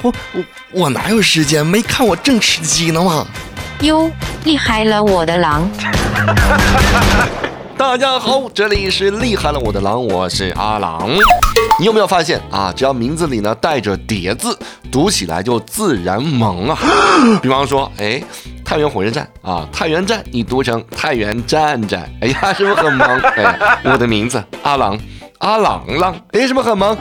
我我我哪有时间？没看我正吃鸡呢吗？哟，厉害了我的狼！大家好，这里是厉害了我的狼，我是阿郎。你有没有发现啊？只要名字里呢带着“叠”字，读起来就自然萌啊。比方说，哎，太原火车站啊，太原站，你读成太原站站，哎呀，是不是很萌？哎，我的名字阿郎，阿郎郎，哎，是不是很萌？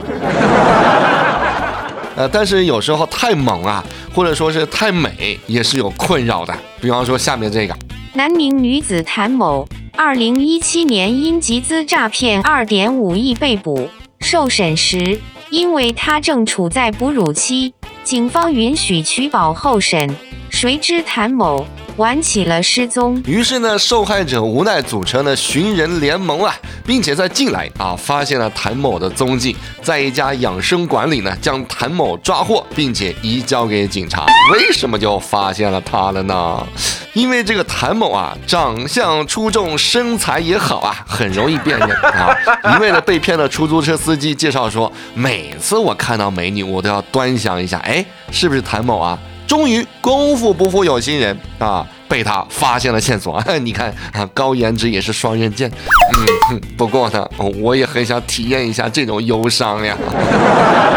呃，但是有时候太猛啊，或者说是太美，也是有困扰的。比方说下面这个，南宁女子谭某，二零一七年因集资诈骗二点五亿被捕。受审时，因为她正处在哺乳期，警方允许取保候审。谁知谭某玩起了失踪。于是呢，受害者无奈组成了寻人联盟啊，并且在近来啊发现了谭某的踪迹，在一家养生馆里呢将谭某抓获，并且移交给警察。为什么就发现了他了呢？因为这个谭某啊，长相出众，身材也好啊，很容易辨认啊。一位呢被骗的出租车司机介绍说，每次我看到美女，我都要端详一下，哎，是不是谭某啊？终于功夫不负有心人啊，被他发现了线索。你看啊，高颜值也是双刃剑。嗯，哼不过呢，我也很想体验一下这种忧伤呀。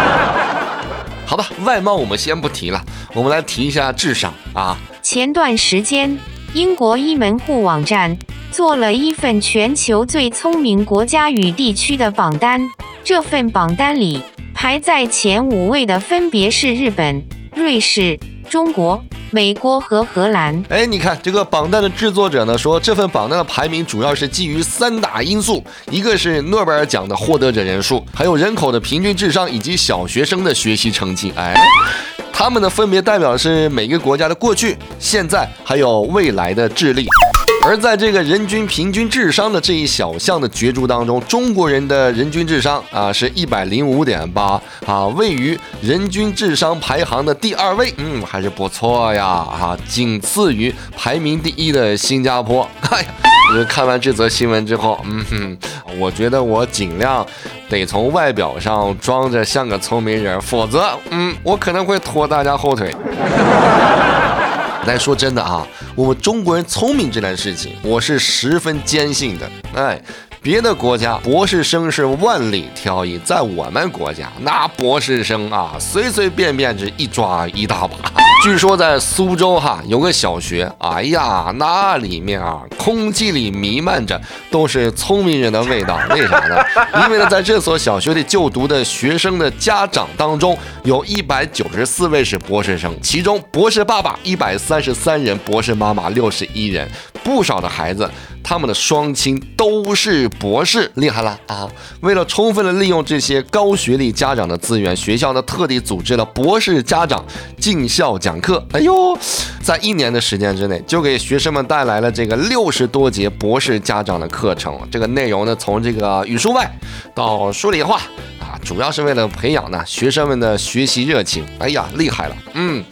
好吧，外貌我们先不提了，我们来提一下智商啊。前段时间，英国一门户网站做了一份全球最聪明国家与地区的榜单。这份榜单里排在前五位的分别是日本、瑞士、中国、美国和荷兰。哎，你看这个榜单的制作者呢说，这份榜单的排名主要是基于三大因素，一个是诺贝尔奖的获得者人数，还有人口的平均智商以及小学生的学习成绩。哎。他们呢，分别代表的是每个国家的过去、现在还有未来的智力。而在这个人均平均智商的这一小项的角逐当中，中国人的人均智商啊是一百零五点八啊，位于人均智商排行的第二位，嗯，还是不错呀啊，仅次于排名第一的新加坡。哎呀，看完这则新闻之后，嗯哼，我觉得我尽量得从外表上装着像个聪明人，否则，嗯，我可能会拖大家后腿。来说真的啊，我们中国人聪明这件事情，我是十分坚信的。哎，别的国家博士生是万里挑一，在我们国家那博士生啊，随随便便是一抓一大把。据说在苏州哈有个小学，哎呀，那里面啊，空气里弥漫着都是聪明人的味道。为啥呢？因为呢，在这所小学里就读的学生的家长当中，有一百九十四位是博士生，其中博士爸爸一百三十三人，博士妈妈六十一人。不少的孩子，他们的双亲都是博士，厉害了啊！为了充分的利用这些高学历家长的资源，学校呢特地组织了博士家长进校讲课。哎呦，在一年的时间之内，就给学生们带来了这个六十多节博士家长的课程。这个内容呢，从这个语数外到数理化啊，主要是为了培养呢学生们的学习热情。哎呀，厉害了！嗯，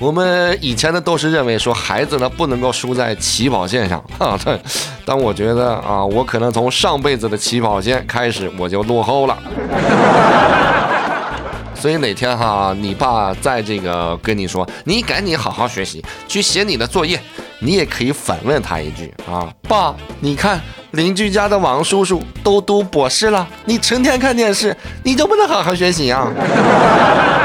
我们以前呢都是认为说孩子呢不能够输在起跑线上 啊，但但我觉得啊，我可能从上辈子的起跑线开始我就落后了。所以哪天哈，你爸在这个跟你说，你赶紧好好学习，去写你的作业，你也可以反问他一句啊，爸，你看邻居家的王叔叔都读博士了，你成天看电视，你就不能好好学习啊？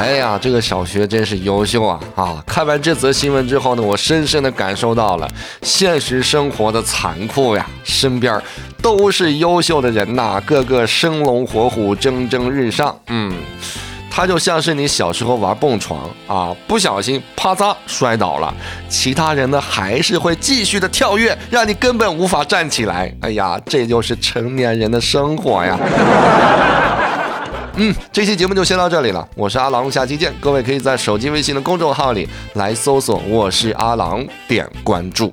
哎呀，这个小学真是优秀啊！啊，看完这则新闻之后呢，我深深的感受到了现实生活的残酷呀。身边都是优秀的人呐，个个生龙活虎，蒸蒸日上。嗯，他就像是你小时候玩蹦床啊，不小心啪嚓摔倒了，其他人呢还是会继续的跳跃，让你根本无法站起来。哎呀，这就是成年人的生活呀。嗯，这期节目就先到这里了，我是阿郎，下期见。各位可以在手机微信的公众号里来搜索“我是阿郎”，点关注。